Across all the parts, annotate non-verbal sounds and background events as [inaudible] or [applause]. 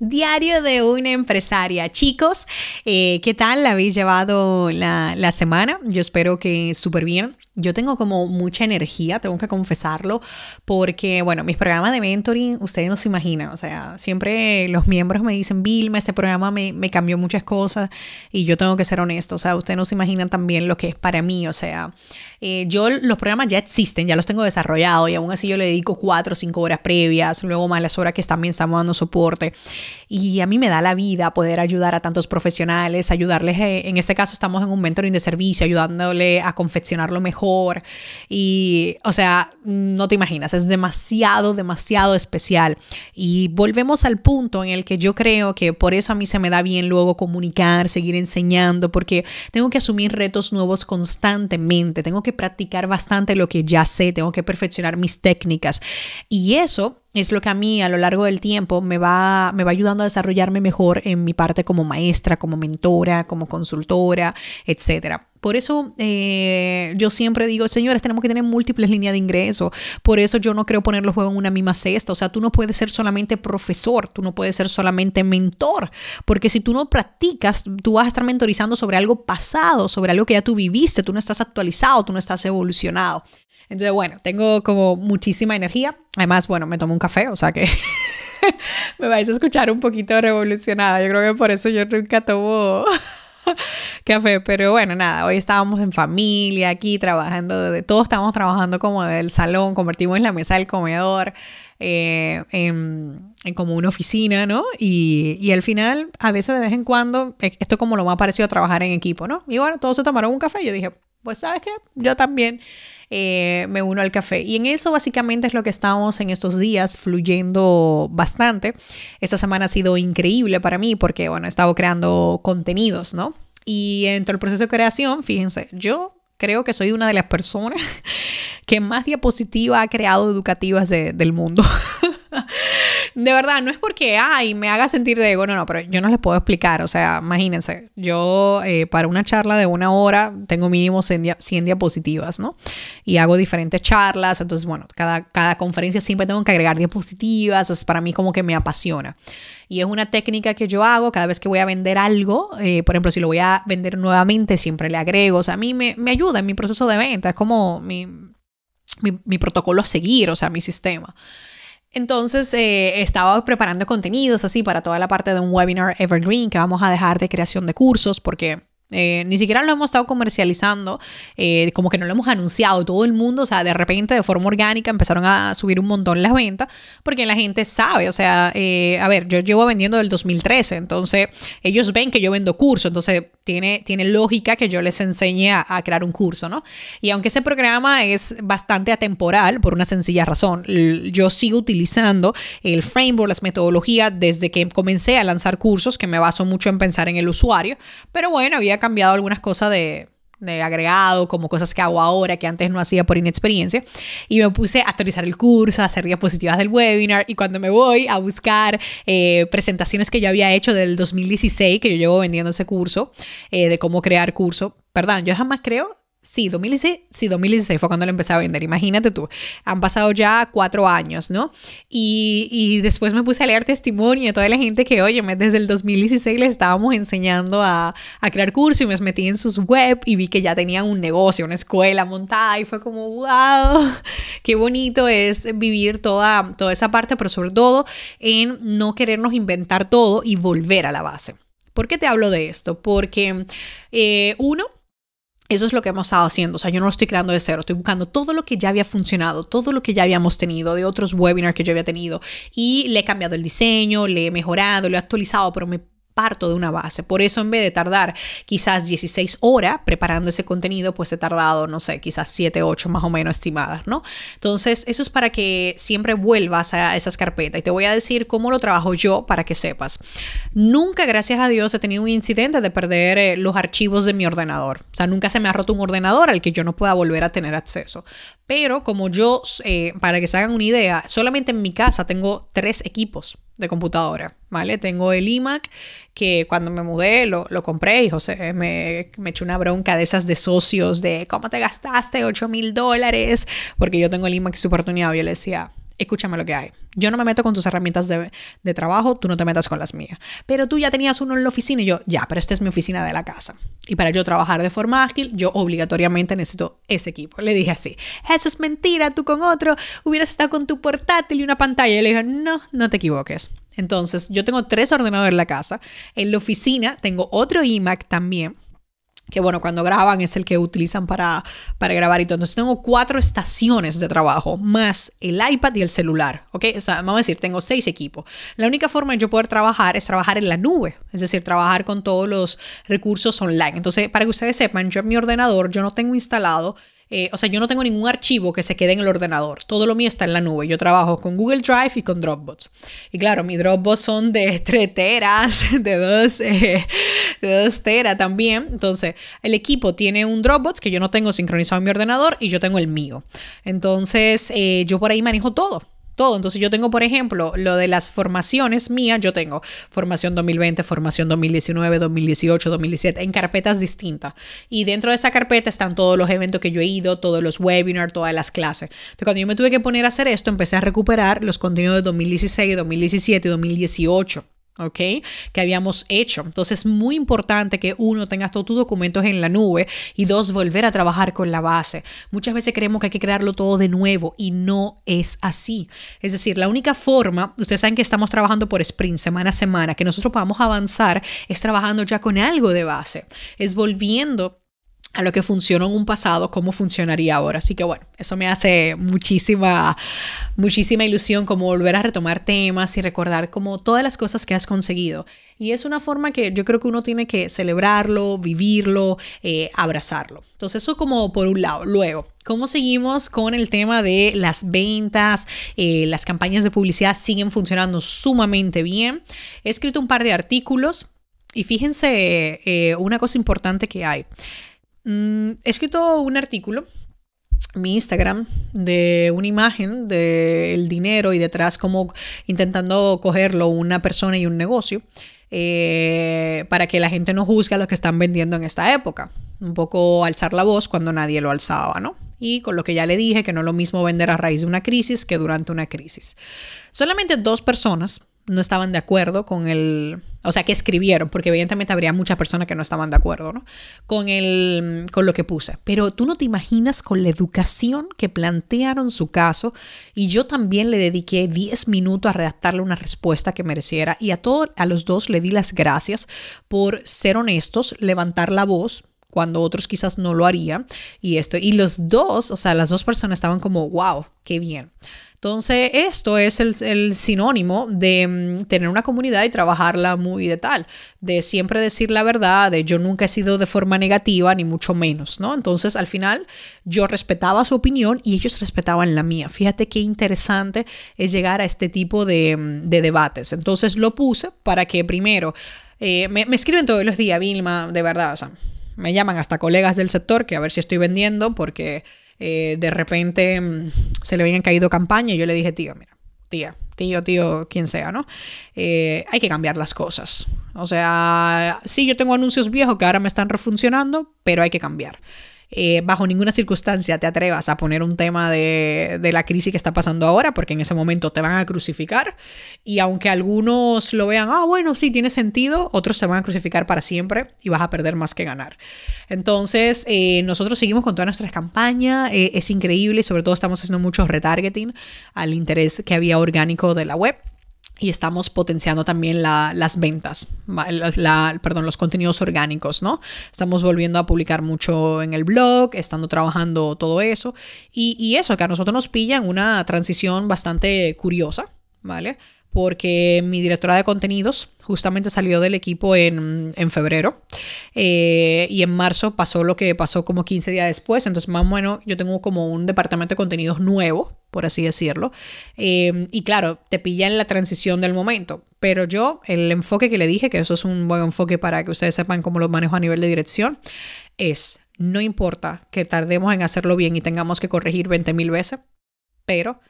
Diario de una empresaria. Chicos, eh, ¿qué tal la habéis llevado la, semana? Yo espero que súper bien. Yo tengo como mucha energía, tengo que confesarlo, porque, bueno, mis programas de mentoring, ustedes no se imaginan, o sea, siempre los miembros me dicen, Vilma, este programa me, me cambió muchas cosas y yo tengo que ser honesto, o sea, ustedes no se imaginan también lo que es para mí, o sea, eh, yo los programas ya existen, ya los tengo desarrollados y aún así yo le dedico cuatro o cinco horas previas, luego más las horas que también estamos dando soporte y a mí me da la vida poder ayudar a tantos profesionales, ayudarles, eh, en este caso estamos en un mentoring de servicio, ayudándole a confeccionarlo mejor y, o sea, no te imaginas, es demasiado, demasiado especial. Y volvemos al punto en el que yo creo que por eso a mí se me da bien luego comunicar, seguir enseñando, porque tengo que asumir retos nuevos constantemente, tengo que practicar bastante lo que ya sé, tengo que perfeccionar mis técnicas. Y eso es lo que a mí a lo largo del tiempo me va, me va ayudando a desarrollarme mejor en mi parte como maestra, como mentora, como consultora, etc. Por eso eh, yo siempre digo, señores, tenemos que tener múltiples líneas de ingreso. Por eso yo no creo poner los en una misma cesta. O sea, tú no puedes ser solamente profesor, tú no puedes ser solamente mentor, porque si tú no practicas, tú vas a estar mentorizando sobre algo pasado, sobre algo que ya tú viviste, tú no estás actualizado, tú no estás evolucionado. Entonces, bueno, tengo como muchísima energía. Además, bueno, me tomo un café, o sea que [laughs] me vais a escuchar un poquito revolucionada. Yo creo que por eso yo nunca tomo [laughs] café, pero bueno, nada, hoy estábamos en familia aquí trabajando, de todos estamos trabajando como del salón, convertimos la mesa del comedor eh, en, como una oficina, ¿no? Y, y, al final, a veces de vez en cuando, esto como lo más parecido a trabajar en equipo, ¿no? Y bueno, todos se tomaron un café, yo dije, pues sabes qué, yo también. Eh, me uno al café. Y en eso básicamente es lo que estamos en estos días fluyendo bastante. Esta semana ha sido increíble para mí porque, bueno, he estado creando contenidos, ¿no? Y en todo el proceso de creación, fíjense, yo creo que soy una de las personas [laughs] que más diapositivas ha creado educativas del mundo. [laughs] de verdad, no es porque, ay, me haga sentir de ego, no, no, pero yo no les puedo explicar, o sea, imagínense, yo eh, para una charla de una hora tengo mínimo 100, 100, diapositivas, ¿no? Y hago diferentes charlas, entonces, bueno, cada, cada conferencia siempre tengo que agregar diapositivas, es para mí como que me apasiona. Y es una técnica que yo hago cada vez que voy a vender algo, eh, por ejemplo, si lo voy a vender nuevamente, siempre le agrego, o sea, a mí me, me ayuda en mi proceso de venta, es como mi, mi, mi protocolo a seguir, o sea, mi sistema. Entonces eh, estaba preparando contenidos así para toda la parte de un webinar evergreen que vamos a dejar de creación de cursos porque eh, ni siquiera lo hemos estado comercializando, eh, como que no lo hemos anunciado. Todo el mundo, o sea, de repente, de forma orgánica, empezaron a subir un montón las ventas, porque la gente sabe, o sea, eh, a ver, yo llevo vendiendo del 2013, entonces ellos ven que yo vendo curso, entonces tiene, tiene lógica que yo les enseñe a, a, crear un curso, ¿no? Y aunque ese programa es bastante atemporal, por una sencilla razón, yo sigo utilizando el framework, las metodologías, desde que comencé a lanzar cursos, que me baso mucho en pensar en el usuario, pero bueno, había cambiado algunas cosas de, agregado, como cosas que hago ahora que antes no hacía por inexperiencia. Y me puse a actualizar el curso, a hacer diapositivas del webinar. Y cuando me voy a buscar eh, presentaciones que yo había hecho del 2016, que yo llevo vendiendo ese curso, eh, de cómo crear curso, perdón, yo jamás creo Sí, 2016, sí, 2016 fue cuando lo empecé a vender. Imagínate tú, han pasado ya cuatro años, ¿no? Y, y después me puse a leer testimonio de toda la gente que, oye, desde el 2016 les estábamos enseñando a, a crear cursos y me metí en sus web y vi que ya tenían un negocio, una escuela montada y fue como, wow, qué bonito es vivir toda, toda esa parte, pero sobre todo en no querernos inventar todo y volver a la base. ¿Por qué te hablo de esto? Porque eh, uno, eso es lo que hemos estado haciendo. O sea, yo no lo estoy creando de cero. Estoy buscando todo lo que ya había funcionado, todo lo que ya habíamos tenido de otros webinars que yo había tenido. Y le he cambiado el diseño, le he mejorado, le he actualizado, pero me parto de una base. Por eso en vez de tardar quizás 16 horas preparando ese contenido, pues he tardado, no sé, quizás 7, 8 más o menos estimadas, ¿no? Entonces, eso es para que siempre vuelvas a esas carpetas. Y te voy a decir cómo lo trabajo yo para que sepas. Nunca, gracias a Dios, he tenido un incidente de perder eh, los archivos de mi ordenador. O sea, nunca se me ha roto un ordenador al que yo no pueda volver a tener acceso. Pero como yo, eh, para que se hagan una idea, solamente en mi casa tengo tres equipos de computadora, ¿vale? Tengo el iMac que cuando me mudé lo, compré y José me, me echó una bronca de esas de socios de cómo te gastaste 8 mil dólares porque yo tengo el iMac super tuneado yo le decía, escúchame lo que hay. Yo no me meto con tus herramientas de, de, trabajo, tú no te metas con las mías. Pero tú ya tenías uno en la oficina y yo, ya, pero esta es mi oficina de la casa. Y para yo trabajar de forma ágil, yo obligatoriamente necesito ese equipo. Le dije así, eso es mentira, tú con otro hubieras estado con tu portátil y una pantalla. Y le dije, no, no te equivoques. Entonces, yo tengo tres ordenadores en la casa. En la oficina tengo otro iMac también que bueno, cuando graban es el que utilizan para, para grabar y todo. Entonces tengo cuatro estaciones de trabajo, más el iPad y el celular, ¿ok? O sea, vamos a decir, tengo seis equipos. La única forma de yo poder trabajar es trabajar en la nube, es decir, trabajar con todos los recursos online. Entonces, para que ustedes sepan, yo en mi ordenador, yo no tengo instalado eh, o sea, yo no tengo ningún archivo que se quede en el ordenador. Todo lo mío está en la nube. Yo trabajo con Google Drive y con Dropbox. Y claro, mis Dropbox son de [laughs] 3 teras, de 2, eh, de 2 teras también. Entonces, el equipo tiene un Dropbox que yo no tengo sincronizado en mi ordenador y yo tengo el mío. Entonces, eh, yo por ahí manejo todo todo. Entonces yo tengo, por ejemplo, lo de las formaciones mías, yo tengo formación 2020, formación 2019, 2018, 2017, en carpetas distintas. Y dentro de esa carpeta están todos los eventos que yo he ido, todos los webinars, todas las clases. Entonces cuando yo me tuve que poner a hacer esto, empecé a recuperar los contenidos de 2016, 2017 y 2018. ¿Ok? Que habíamos hecho. Entonces es muy importante que uno tenga todos tus documentos en la nube y dos, volver a trabajar con la base. Muchas veces creemos que hay que crearlo todo de nuevo y no es así. Es decir, la única forma, ustedes saben que estamos trabajando por sprint, semana a semana, que nosotros podamos avanzar es trabajando ya con algo de base, es volviendo a lo que funcionó en un pasado, cómo funcionaría ahora. Así que bueno, eso me hace muchísima, muchísima ilusión como volver a retomar temas y recordar como todas las cosas que has conseguido. Y es una forma que yo creo que uno tiene que celebrarlo, vivirlo, eh, abrazarlo. Entonces eso como por un lado. Luego, ¿cómo seguimos con el tema de las ventas? Eh, las campañas de publicidad siguen funcionando sumamente bien. He escrito un par de artículos y fíjense eh, una cosa importante que hay. Mm, he escrito un artículo mi Instagram de una imagen del dinero y detrás como intentando cogerlo una persona y un negocio eh, para que la gente no juzgue a lo que están vendiendo en esta época. Un poco alzar la voz cuando nadie lo alzaba, ¿no? Y con lo que ya le dije, que no es lo mismo vender a raíz de una crisis que durante una crisis. Solamente dos personas no estaban de acuerdo con el, o sea, que escribieron, porque evidentemente habría muchas personas que no estaban de acuerdo, ¿no? Con el, con lo que puse. Pero tú no te imaginas con la educación que plantearon su caso y yo también le dediqué 10 minutos a redactarle una respuesta que mereciera y a todos, a los dos le di las gracias por ser honestos, levantar la voz, cuando otros quizás no lo harían. Y esto, y los dos, o sea, las dos personas estaban como, wow, qué bien. Entonces, esto es el, sinónimo de mm, tener una comunidad y trabajarla muy de tal, de siempre decir la verdad, de yo nunca he sido de forma negativa, ni mucho menos, ¿no? Entonces, al final, yo respetaba su opinión y ellos respetaban la mía. Fíjate qué interesante es llegar a este tipo de, mm, debates. Entonces, lo puse para que primero, eh, me, me escriben todos los días, Vilma, de verdad, o sea, me llaman hasta colegas del sector que a ver si estoy vendiendo porque eh, de repente mm, se le habían caído campaña y yo le dije, tío, mira, tía, tío, tío, quien sea, ¿no? Eh, hay que cambiar las cosas. O sea, sí, yo tengo anuncios viejos que ahora me están refuncionando, pero hay que cambiar. Eh, bajo ninguna circunstancia te atrevas a poner un tema de, de, la crisis que está pasando ahora, porque en ese momento te van a crucificar. Y aunque algunos lo vean, ah, bueno, sí, tiene sentido, otros te van a crucificar para siempre y vas a perder más que ganar. Entonces, eh, nosotros seguimos con todas nuestras campañas, eh, es increíble, sobre todo estamos haciendo mucho retargeting al interés que había orgánico de la web y estamos potenciando también las ventas, perdón, los contenidos orgánicos, ¿no? Estamos volviendo a publicar mucho en el blog, estando trabajando todo eso y, eso, que a nosotros nos pilla en una transición bastante curiosa, ¿vale? Porque mi directora de contenidos justamente salió del equipo en, en febrero eh, y en marzo pasó lo que pasó como 15 días después, entonces más o menos yo tengo como un departamento de contenidos nuevo, por así decirlo, eh, y claro, te pilla en la transición del momento, pero yo el enfoque que le dije, que eso es un buen enfoque para que ustedes sepan cómo lo manejo a nivel de dirección, es, no importa que tardemos en hacerlo bien y tengamos que corregir 20 mil veces, pero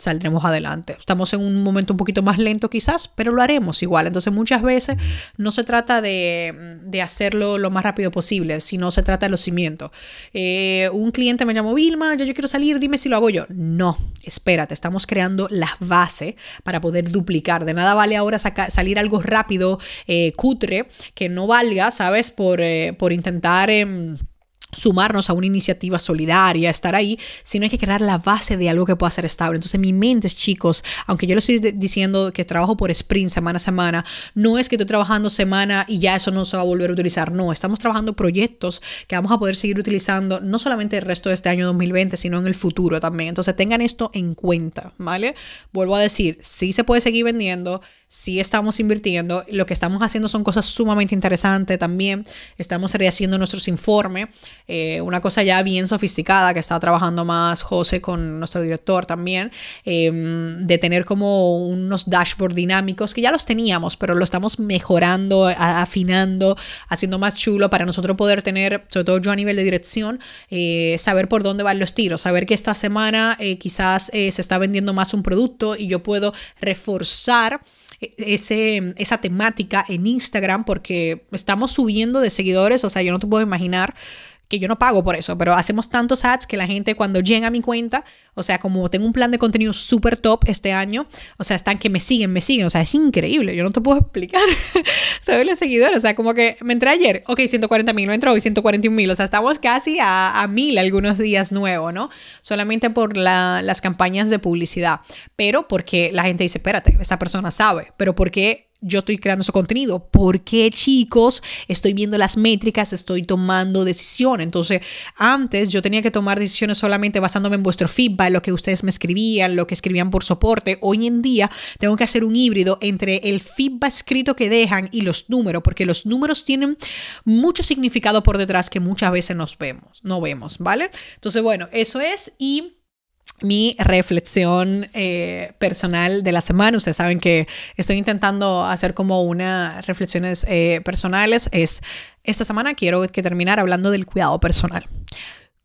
saldremos adelante. Estamos en un momento un poquito más lento quizás, pero lo haremos igual. Entonces muchas veces no se trata de, de hacerlo lo más rápido posible, sino se trata de los cimientos. Eh, un cliente me llamó, Vilma, yo, yo quiero salir, dime si lo hago yo. No, espérate, estamos creando la base para poder duplicar. De nada vale ahora salir algo rápido, eh, cutre, que no valga, ¿sabes? Por, eh, por intentar... Sumarnos a una iniciativa solidaria, estar ahí, sino hay que crear la base de algo que pueda ser estable. Entonces, mi mente, chicos, aunque yo lo estoy diciendo que trabajo por sprint semana a semana, no es que estoy trabajando semana y ya eso no se va a volver a utilizar. No, estamos trabajando proyectos que vamos a poder seguir utilizando no solamente el resto de este año 2020, sino en el futuro también. Entonces, tengan esto en cuenta, ¿vale? Vuelvo a decir, sí se puede seguir vendiendo, sí estamos invirtiendo, lo que estamos haciendo son cosas sumamente interesantes también, estamos rehaciendo nuestros informes, eh, una cosa ya bien sofisticada que está trabajando más José con nuestro director también, em, de tener como unos dashboard dinámicos que ya los teníamos, pero lo estamos mejorando, afinando, haciendo más chulo para nosotros poder tener, sobre todo yo a nivel de dirección, eh, saber por dónde van los tiros, saber que esta semana eh, quizás se está vendiendo más un producto y yo puedo reforzar ese, esa temática en Instagram porque estamos subiendo de seguidores, o sea, yo no te puedo imaginar que yo no pago por eso, pero hacemos tantos ads que la gente cuando llega a mi cuenta, o sea, como tengo un plan de contenido súper top este año, o sea, están que me siguen, me siguen, o sea, es increíble, yo no te puedo [laughs] explicar todos los seguidores, o sea, como que me entré ayer, ok, 140 mil, no entró hoy 141 mil, o sea, estamos casi a, mil algunos días nuevos, ¿no? Solamente por las campañas de publicidad, pero porque la gente dice, espérate, esa persona sabe, pero porque yo estoy creando su contenido. ¿Por qué, chicos? Estoy viendo las métricas, estoy tomando decisiones. Entonces, antes yo tenía que tomar decisiones solamente basándome en vuestro feedback, lo que ustedes me escribían, lo que escribían por soporte. Hoy en día tengo que hacer un híbrido entre el feedback escrito que dejan y los números, porque los números tienen mucho significado por detrás que muchas veces nos vemos, no vemos, ¿vale? Entonces, bueno, eso es y mi reflexión eh, personal de la semana. Ustedes saben que estoy intentando hacer como unas reflexiones eh, personales. Es esta semana quiero que terminar hablando del cuidado personal.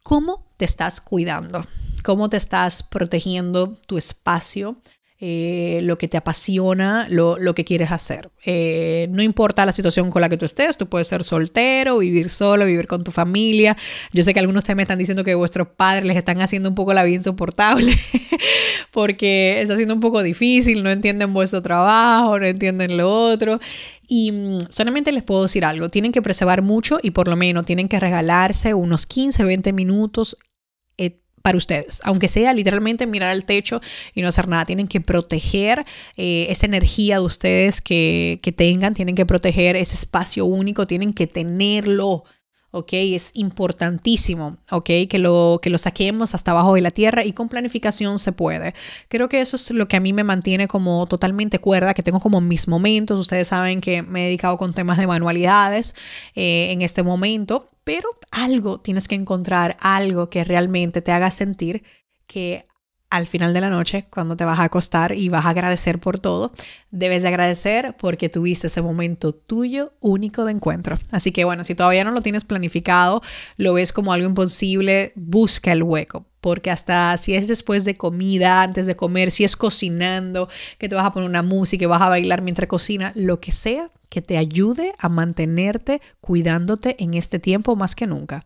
¿Cómo te estás cuidando? ¿Cómo te estás protegiendo tu espacio? Eh, lo que te apasiona, lo, lo que quieres hacer. Eh, no importa la situación con la que tú estés, tú puedes ser soltero, vivir solo, vivir con tu familia. Yo sé que algunos ustedes me están diciendo que vuestros padres les están haciendo un poco la vida insoportable [laughs] porque está siendo un poco difícil, no entienden vuestro trabajo, no entienden lo otro. Y mm, solamente les puedo decir algo, tienen que preservar mucho y por lo menos tienen que regalarse unos 15, 20 minutos para ustedes, aunque sea literalmente mirar al techo y no hacer nada. Tienen que proteger eh, esa energía de ustedes que, que tengan, tienen que proteger ese espacio único, tienen que tenerlo. ¿Ok? Es importantísimo, ¿ok? Que lo, que lo saquemos hasta abajo de la tierra y con planificación se puede. Creo que eso es lo que a mí me mantiene como totalmente cuerda, que tengo como mis momentos. Ustedes saben que me he dedicado con temas de manualidades eh, en este momento, pero algo tienes que encontrar, algo que realmente te haga sentir que al final de la noche, cuando te vas a acostar y vas a agradecer por todo, debes de agradecer porque tuviste ese momento tuyo único de encuentro. Así que bueno, si todavía no lo tienes planificado, lo ves como algo imposible, busca el hueco. Porque hasta si es después de comida, antes de comer, si es cocinando, que te vas a poner una música y vas a bailar mientras cocina, lo que sea que te ayude a mantenerte cuidándote en este tiempo más que nunca.